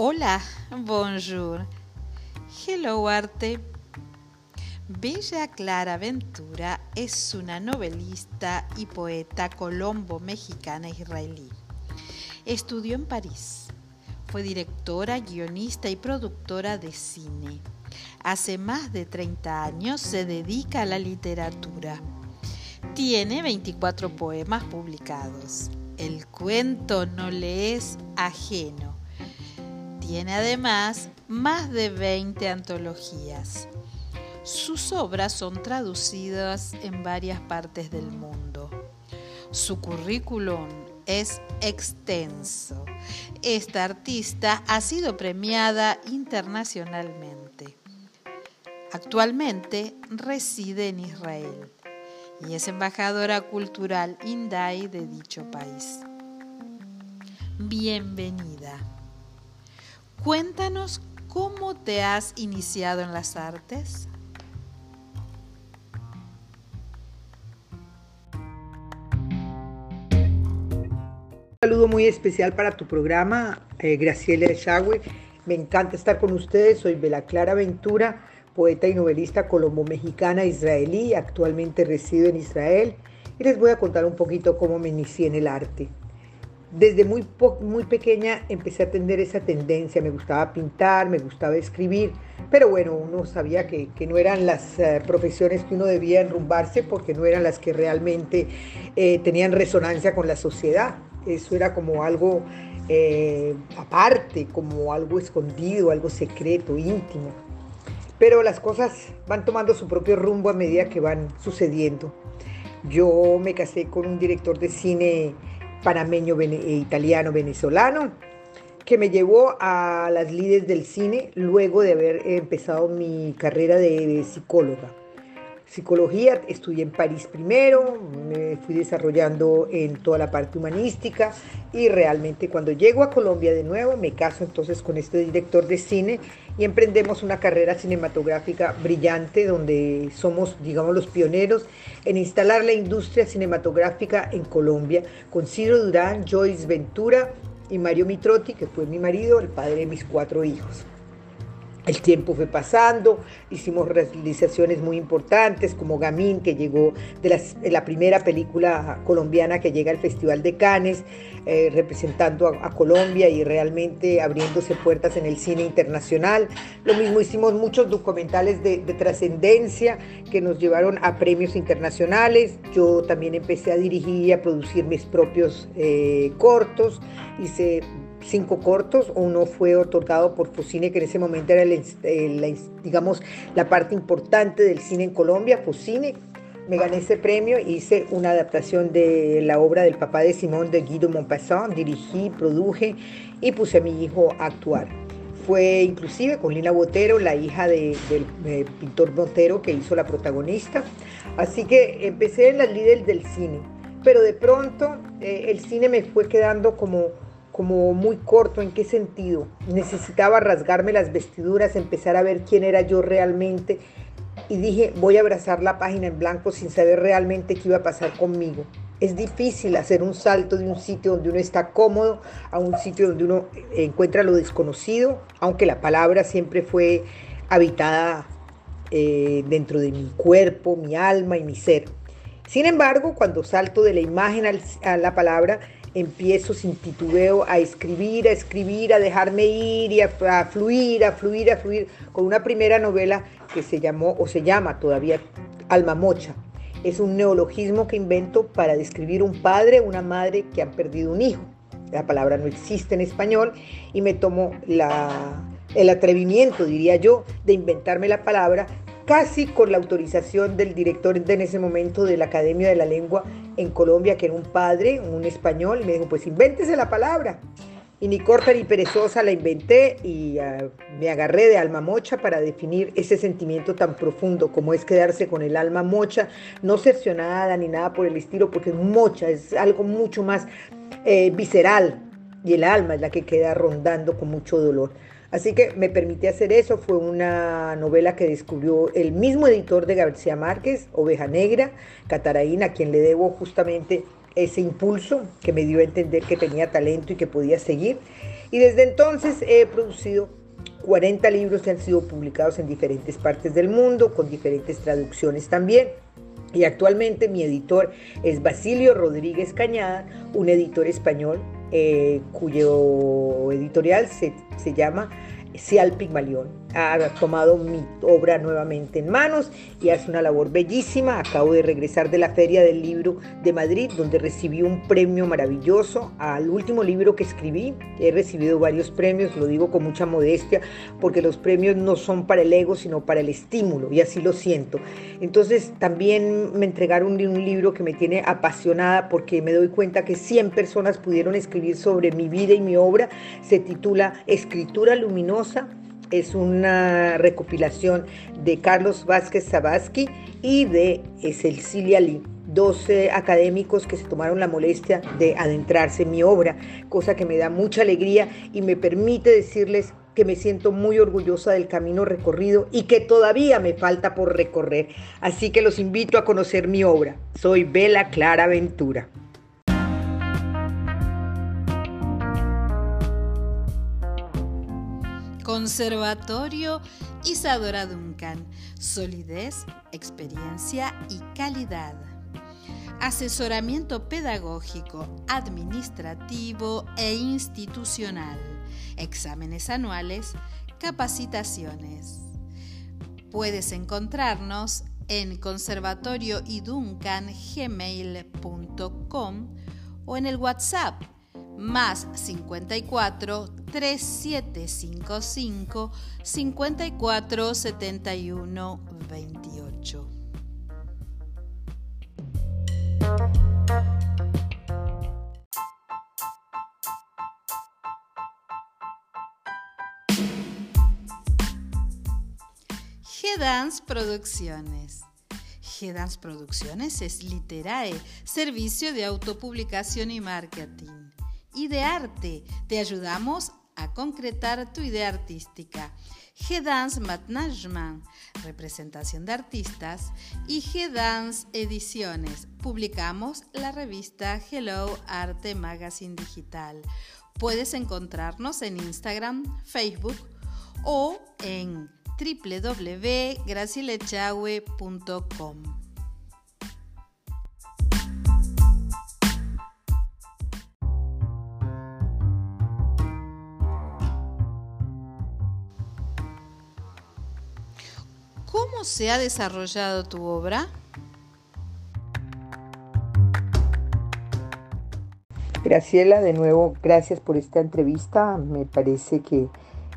Hola, bonjour. Hello, arte. Bella Clara Ventura es una novelista y poeta colombo-mexicana israelí. Estudió en París. Fue directora, guionista y productora de cine. Hace más de 30 años se dedica a la literatura. Tiene 24 poemas publicados. El cuento no le es ajeno. Tiene además más de 20 antologías. Sus obras son traducidas en varias partes del mundo. Su currículum es extenso. Esta artista ha sido premiada internacionalmente. Actualmente reside en Israel y es embajadora cultural INDAI de dicho país. Bienvenida. Cuéntanos cómo te has iniciado en las artes. Un saludo muy especial para tu programa, eh, Graciela Chagüe. Me encanta estar con ustedes. Soy Bela Clara Ventura, poeta y novelista colombo-mexicana israelí. Actualmente resido en Israel y les voy a contar un poquito cómo me inicié en el arte. Desde muy, muy pequeña empecé a atender esa tendencia. Me gustaba pintar, me gustaba escribir, pero bueno, uno sabía que, no eran las uh, profesiones que uno debía enrumbarse porque no eran las que realmente eh, tenían resonancia con la sociedad eso era como algo eh, aparte, como algo escondido, algo secreto, íntimo. Pero las cosas van tomando su propio rumbo a medida que van sucediendo. Yo me casé con un director de cine panameño, e italiano, venezolano, que me llevó a las líderes del cine luego de haber empezado mi carrera de psicóloga. Psicología, estudié en París primero, me fui desarrollando en toda la parte humanística y realmente cuando llego a Colombia de nuevo me caso entonces con este director de cine y emprendemos una carrera cinematográfica brillante donde somos, digamos, los pioneros en instalar la industria cinematográfica en Colombia con Ciro Durán, Joyce Ventura y Mario Mitrotti, que fue mi marido, el padre de mis cuatro hijos. El tiempo fue pasando, hicimos realizaciones muy importantes como Gamín, que llegó de, la primera película colombiana que llega al Festival de Cannes, eh, representando a, Colombia y realmente abriéndose puertas en el cine internacional. Lo mismo hicimos muchos documentales de, trascendencia que nos llevaron a premios internacionales. Yo también empecé a dirigir y a producir mis propios eh, cortos. Hice cinco cortos, uno fue otorgado por Focine, que en ese momento era la, digamos, la parte importante del cine en Colombia, Focine. Me gané ese premio, hice una adaptación de la obra del papá de Simón de Guido Maupassant, dirigí, produje y puse a mi hijo a actuar. Fue inclusive con Lina Botero, la hija del pintor Botero que hizo la protagonista. Así que empecé en las líderes del cine, pero de pronto eh, el cine me fue quedando como como muy corto. ¿En qué sentido? Necesitaba rasgarme las vestiduras, empezar a ver quién era yo realmente. Y dije, voy a abrazar la página en blanco sin saber realmente qué iba a pasar conmigo. Es difícil hacer un salto de un sitio donde uno está cómodo a un sitio donde uno encuentra lo desconocido, aunque la palabra siempre fue habitada eh, dentro de mi cuerpo, mi alma y mi ser. Sin embargo, cuando salto de la imagen a la palabra, empiezo sin titubeo a escribir, a escribir, a dejarme ir y a, fluir, a fluir, a fluir, con una primera novela que se llamó o se llama todavía Alma Mocha. Es un neologismo que invento para describir un padre, una madre que han perdido un hijo. La palabra no existe en español y me tomo el atrevimiento, diría yo, de inventarme la palabra casi con la autorización del director de en ese momento de la Academia de la Lengua en Colombia, que era un padre, un español, y me dijo, pues invéntese la palabra. Y ni corta ni perezosa la inventé y uh, me agarré de alma mocha para definir ese sentimiento tan profundo como es quedarse con el alma mocha, no cercionada ni nada por el estilo, porque mocha es algo mucho más eh, visceral y el alma es la que queda rondando con mucho dolor. Así que me permití hacer eso. Fue una novela que descubrió el mismo editor de García Márquez, Oveja Negra, Cataraína, a quien le debo justamente ese impulso que me dio a entender que tenía talento y que podía seguir. Y desde entonces he producido 40 libros que han sido publicados en diferentes partes del mundo, con diferentes traducciones también. Y actualmente mi editor es Basilio Rodríguez Cañada, un editor español eh, cuyo editorial se, se llama Cial Pigmalión ha tomado mi obra nuevamente en manos y hace una labor bellísima. Acabo de regresar de la Feria del Libro de Madrid, donde recibí un premio maravilloso al último libro que escribí. He recibido varios premios, lo digo con mucha modestia, porque los premios no son para el ego, sino para el estímulo, y así lo siento. Entonces también me entregaron un libro que me tiene apasionada porque me doy cuenta que 100 personas pudieron escribir sobre mi vida y mi obra. Se titula Escritura Luminosa es una recopilación de Carlos Vázquez Zabasky y de Cecilia Lee, 12 académicos que se tomaron la molestia de adentrarse en mi obra, cosa que me da mucha alegría y me permite decirles que me siento muy orgullosa del camino recorrido y que todavía me falta por recorrer. Así que los invito a conocer mi obra. Soy Bela Clara Ventura. Conservatorio Isadora Duncan. Solidez, experiencia y calidad. Asesoramiento pedagógico, administrativo e institucional. Exámenes anuales, capacitaciones. Puedes encontrarnos en conservatorioiduncan.gmail.com o en el WhatsApp más 54 3755 54 71 28. G-Dance Producciones. G-Dance Producciones es Literae, servicio de autopublicación y marketing y de arte. Te ayudamos a concretar tu idea artística. G-Dance Management, representación de artistas, y G-Dance Ediciones. Publicamos la revista Hello Arte Magazine Digital. Puedes encontrarnos en Instagram, Facebook o en www.gracilechahue.com. ¿Cómo se ha desarrollado tu obra? Graciela, de nuevo, gracias por esta entrevista. Me parece que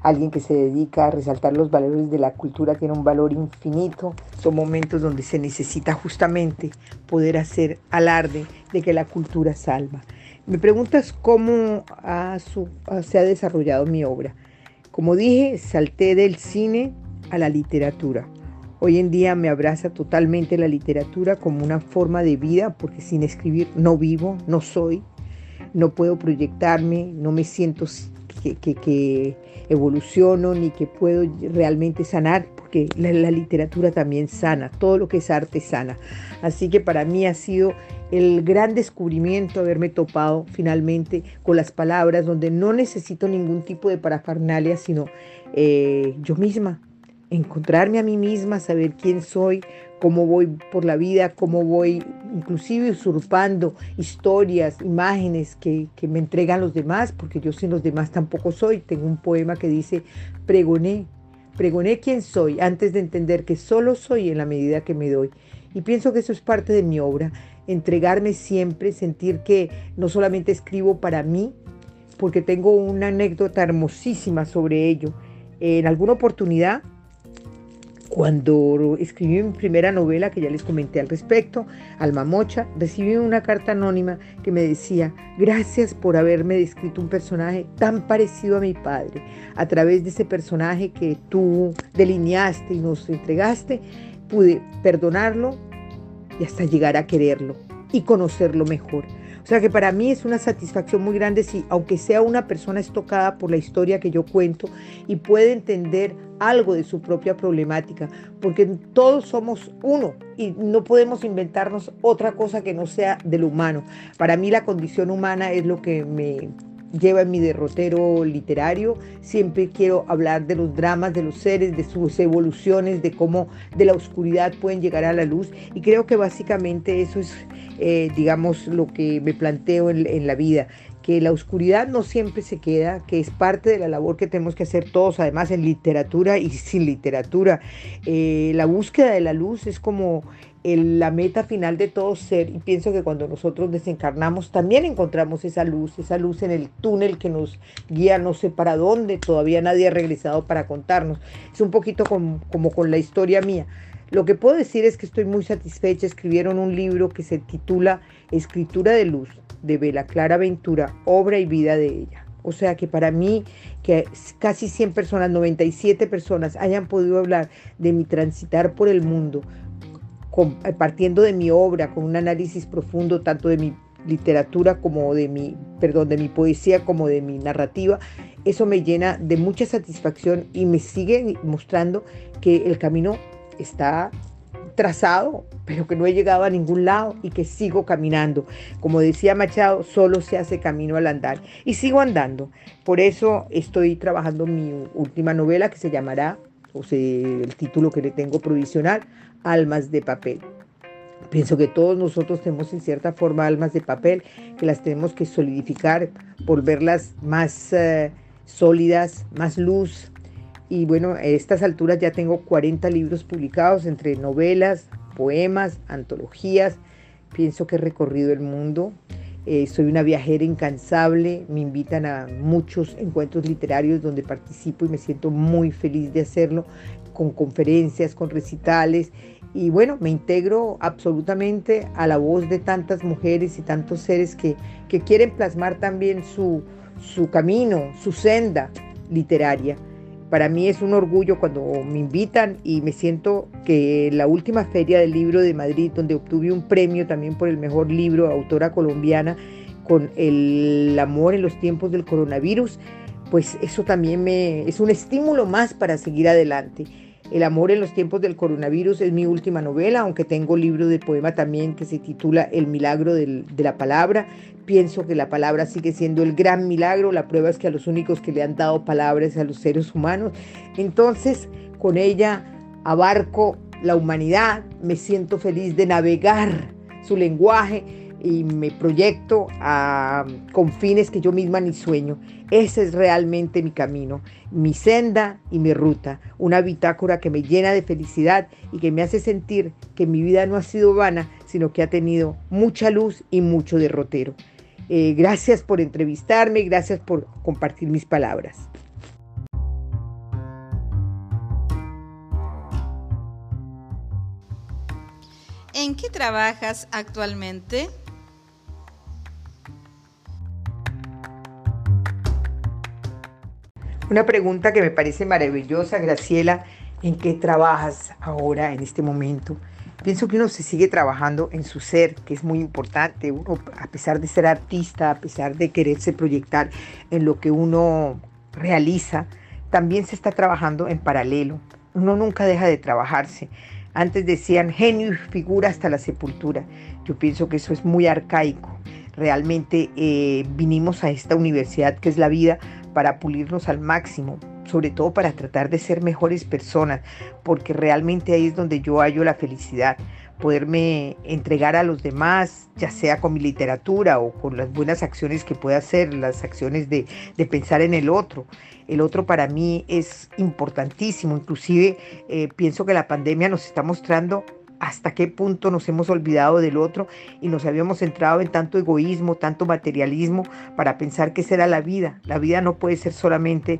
alguien que se dedica a resaltar los valores de la cultura tiene un valor infinito. Son momentos donde se necesita justamente poder hacer alarde de que la cultura salva. Me preguntas cómo se ha desarrollado mi obra. Como dije, salté del cine a la literatura. Hoy en día me abraza totalmente la literatura como una forma de vida, porque sin escribir no vivo, no soy, no puedo proyectarme, no me siento que, evoluciono ni que puedo realmente sanar, porque la, literatura también sana, todo lo que es arte sana. Así que para mí ha sido el gran descubrimiento haberme topado finalmente con las palabras donde no necesito ningún tipo de parafernalia, sino eh, yo misma, encontrarme a mí misma, saber quién soy, cómo voy por la vida, cómo voy inclusive usurpando historias, imágenes que, me entregan los demás, porque yo sin los demás tampoco soy. Tengo un poema que dice, pregoné, pregoné quién soy antes de entender que solo soy en la medida que me doy. Y pienso que eso es parte de mi obra, entregarme siempre, sentir que no solamente escribo para mí, porque tengo una anécdota hermosísima sobre ello. En alguna oportunidad cuando escribí mi primera novela, que ya les comenté al respecto, Alma Mocha, recibí una carta anónima que me decía, gracias por haberme descrito un personaje tan parecido a mi padre. A través de ese personaje que tú delineaste y nos entregaste, pude perdonarlo y hasta llegar a quererlo y conocerlo mejor. O sea que para mí es una satisfacción muy grande si, aunque sea una persona estocada por la historia que yo cuento y puede entender algo de su propia problemática, porque todos somos uno y no podemos inventarnos otra cosa que no sea del humano. Para mí la condición humana es lo que me lleva en mi derrotero literario. Siempre quiero hablar de los dramas de los seres, de sus evoluciones, de cómo de la oscuridad pueden llegar a la luz. Y creo que básicamente eso es, eh, digamos, lo que me planteo en, la vida que la oscuridad no siempre se queda, que es parte de la labor que tenemos que hacer todos, además en literatura y sin literatura. Eh, la búsqueda de la luz es como la meta final de todo ser y pienso que cuando nosotros desencarnamos también encontramos esa luz, esa luz en el túnel que nos guía no sé para dónde, todavía nadie ha regresado para contarnos. Es un poquito como, como con la historia mía. Lo que puedo decir es que estoy muy satisfecha. Escribieron un libro que se titula Escritura de Luz de Vela Clara Ventura, obra y vida de ella. O sea que para mí, que casi 100 personas, 97 personas hayan podido hablar de mi transitar por el mundo, eh, partiendo de mi obra, con un análisis profundo tanto de mi literatura como de mi, perdón, de mi poesía como de mi narrativa, eso me llena de mucha satisfacción y me sigue mostrando que el camino está trazado, pero que no he llegado a ningún lado y que sigo caminando. Como decía Machado, solo se hace camino al andar y sigo andando. Por eso estoy trabajando mi última novela que se llamará, o sea, el título que le tengo provisional, almas de papel. Pienso que todos nosotros tenemos en cierta forma almas de papel que las tenemos que solidificar, volverlas más eh, sólidas, más luz. Y bueno, a estas alturas ya tengo 40 libros publicados entre novelas, poemas, antologías. Pienso que he recorrido el mundo. Eh, soy una viajera incansable. Me invitan a muchos encuentros literarios donde participo y me siento muy feliz de hacerlo con conferencias, con recitales y bueno, me integro absolutamente a la voz de tantas mujeres y tantos seres que, quieren plasmar también su, su camino, su senda literaria. Para mí es un orgullo cuando me invitan y me siento que la última feria del libro de Madrid, donde obtuve un premio también por el mejor libro, autora colombiana, con el amor en los tiempos del coronavirus, pues eso también me, es un estímulo más para seguir adelante. El amor en los tiempos del coronavirus es mi última novela, aunque tengo libro de poema también que se titula El milagro de la palabra. Pienso que la palabra sigue siendo el gran milagro. La prueba es que a los únicos que le han dado palabras a los seres humanos. Entonces, con ella abarco la humanidad, me siento feliz de navegar su lenguaje y me proyecto a confines que yo misma ni sueño. Ese es realmente mi camino, mi senda y mi ruta, una bitácora que me llena de felicidad y que me hace sentir que mi vida no ha sido vana, sino que ha tenido mucha luz y mucho derrotero. Eh, gracias por entrevistarme, gracias por compartir mis palabras. ¿En qué trabajas actualmente? Una pregunta que me parece maravillosa, Graciela, ¿en qué trabajas ahora, en este momento? Pienso que uno se sigue trabajando en su ser, que es muy importante. Uno, a pesar de ser artista, a pesar de quererse proyectar en lo que uno realiza, también se está trabajando en paralelo. Uno nunca deja de trabajarse. Antes decían genio y figura hasta la sepultura. Yo pienso que eso es muy arcaico. Realmente eh, vinimos a esta universidad que es la vida para pulirnos al máximo, sobre todo para tratar de ser mejores personas, porque realmente ahí es donde yo hallo la felicidad, poderme entregar a los demás, ya sea con mi literatura o con las buenas acciones que pueda hacer, las acciones de, de pensar en el otro. El otro para mí es importantísimo, inclusive eh, pienso que la pandemia nos está mostrando hasta qué punto nos hemos olvidado del otro y nos habíamos centrado en tanto egoísmo, tanto materialismo para pensar que esa era la vida. La vida no puede ser solamente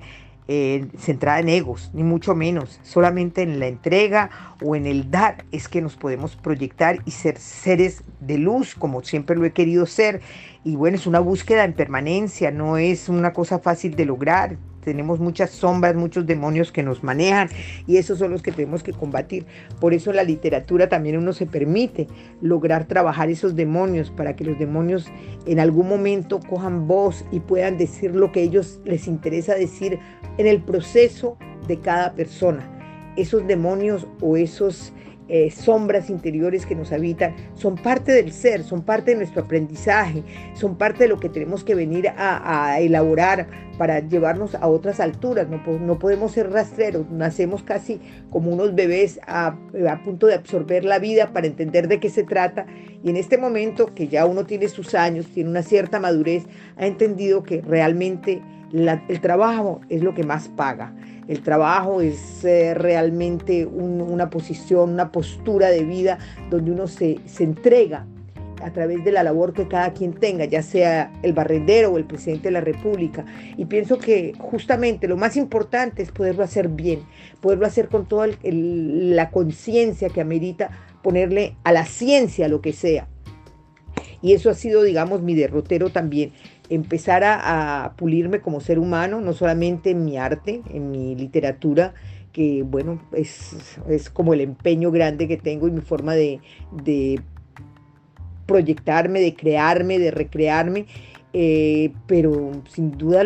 eh, centrada en egos, ni mucho menos. Solamente en la entrega o en el dar es que nos podemos proyectar y ser seres de luz, como siempre lo he querido ser. Y bueno, es una búsqueda en permanencia, no es una cosa fácil de lograr tenemos muchas sombras, muchos demonios que nos manejan y esos son los que tenemos que combatir. Por eso la literatura también uno se permite lograr trabajar esos demonios para que los demonios en algún momento cojan voz y puedan decir lo que ellos les interesa decir en el proceso de cada persona. Esos demonios o esos eh, sombras interiores que nos habitan, son parte del ser, son parte de nuestro aprendizaje, son parte de lo que tenemos que venir a, elaborar para llevarnos a otras alturas. No, no, podemos ser rastreros, nacemos casi como unos bebés a, a punto de absorber la vida para entender de qué se trata. Y en este momento que ya uno tiene sus años, tiene una cierta madurez, ha entendido que realmente el trabajo es lo que más paga. El trabajo es realmente una posición, una postura de vida donde uno se, se entrega a través de la labor que cada quien tenga, ya sea el barrendero o el presidente de la República. Y pienso que justamente lo más importante es poderlo hacer bien, poderlo hacer con toda la conciencia que amerita ponerle a la ciencia lo que sea. Y eso ha sido, digamos, mi derrotero también empezar a, pulirme como ser humano, no solamente en mi arte, en mi literatura, que bueno, es, es como el empeño grande que tengo y mi forma de, de proyectarme, de crearme, de recrearme. Eh, pero sin duda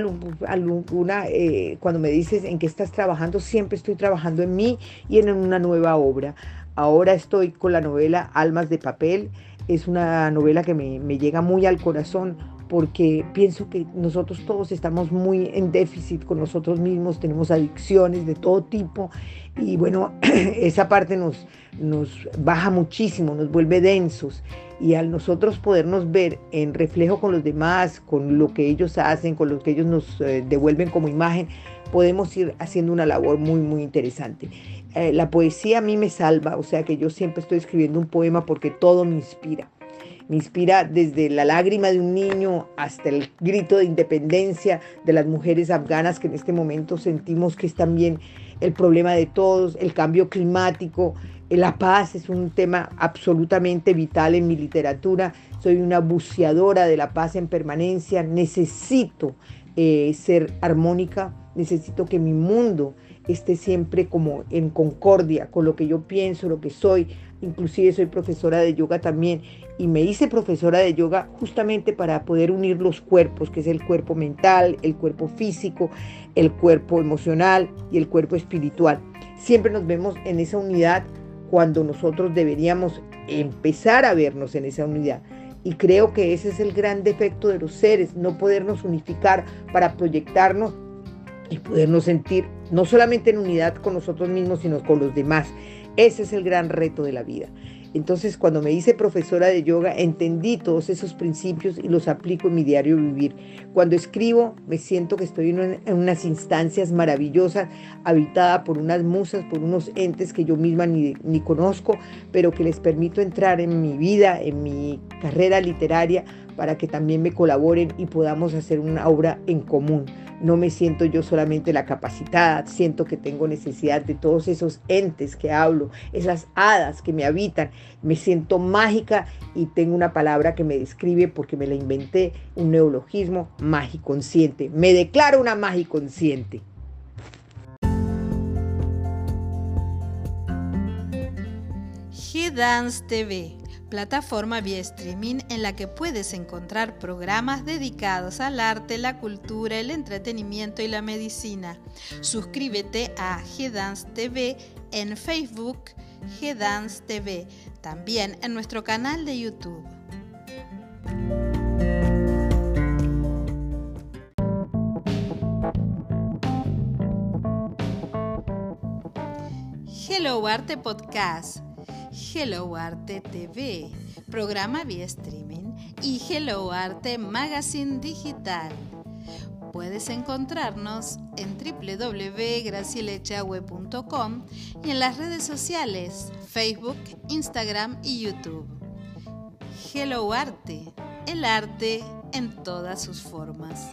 alguna, eh, cuando me dices en qué estás trabajando, siempre estoy trabajando en mí y en una nueva obra. Ahora estoy con la novela Almas de Papel. Es una novela que me, me llega muy al corazón porque pienso que nosotros todos estamos muy en déficit con nosotros mismos, tenemos adicciones de todo tipo y bueno, esa parte nos, nos baja muchísimo, nos vuelve densos y al nosotros podernos ver en reflejo con los demás, con lo que ellos hacen, con lo que ellos nos eh, devuelven como imagen, podemos ir haciendo una labor muy, muy interesante. Eh, la poesía a mí me salva, o sea que yo siempre estoy escribiendo un poema porque todo me inspira me inspira desde la lágrima de un niño hasta el grito de independencia de las mujeres afganas que en este momento sentimos que es también el problema de todos, el cambio climático, la paz es un tema absolutamente vital en mi literatura. Soy una buceadora de la paz en permanencia. Necesito eh, ser armónica, necesito que mi mundo esté siempre como en concordia con lo que yo pienso, lo que soy. Inclusive soy profesora de yoga también y me hice profesora de yoga justamente para poder unir los cuerpos, que es el cuerpo mental, el cuerpo físico, el cuerpo emocional y el cuerpo espiritual. Siempre nos vemos en esa unidad cuando nosotros deberíamos empezar a vernos en esa unidad. Y creo que ese es el gran defecto de los seres, no podernos unificar para proyectarnos y podernos sentir no solamente en unidad con nosotros mismos, sino con los demás. Ese es el gran reto de la vida. Entonces, cuando me hice profesora de yoga, entendí todos esos principios y los aplico en mi diario vivir. Cuando escribo, me siento que estoy en, unas instancias maravillosas, habitada por unas musas, por unos entes que yo misma ni, ni conozco, pero que les permito entrar en mi vida, en mi carrera literaria, para que también me colaboren y podamos hacer una obra en común. No me siento yo solamente la capacitada, siento que tengo necesidad de todos esos entes que hablo, esas hadas que me habitan. Me siento mágica y tengo una palabra que me describe porque me la inventé, un neologismo magiconsciente. Me declaro una magiconsciente. G-Dance TV plataforma vía streaming en la que puedes encontrar programas dedicados al arte, la cultura, el entretenimiento y la medicina. Suscríbete a G-Dance TV en Facebook, G-Dance TV, también en nuestro canal de YouTube. Hello Arte Podcast Hello Arte TV, programa vía streaming y Hello Arte Magazine Digital. Puedes encontrarnos en www.gracielechagüe.com y en las redes sociales Facebook, Instagram y YouTube. Hello Arte, el arte en todas sus formas.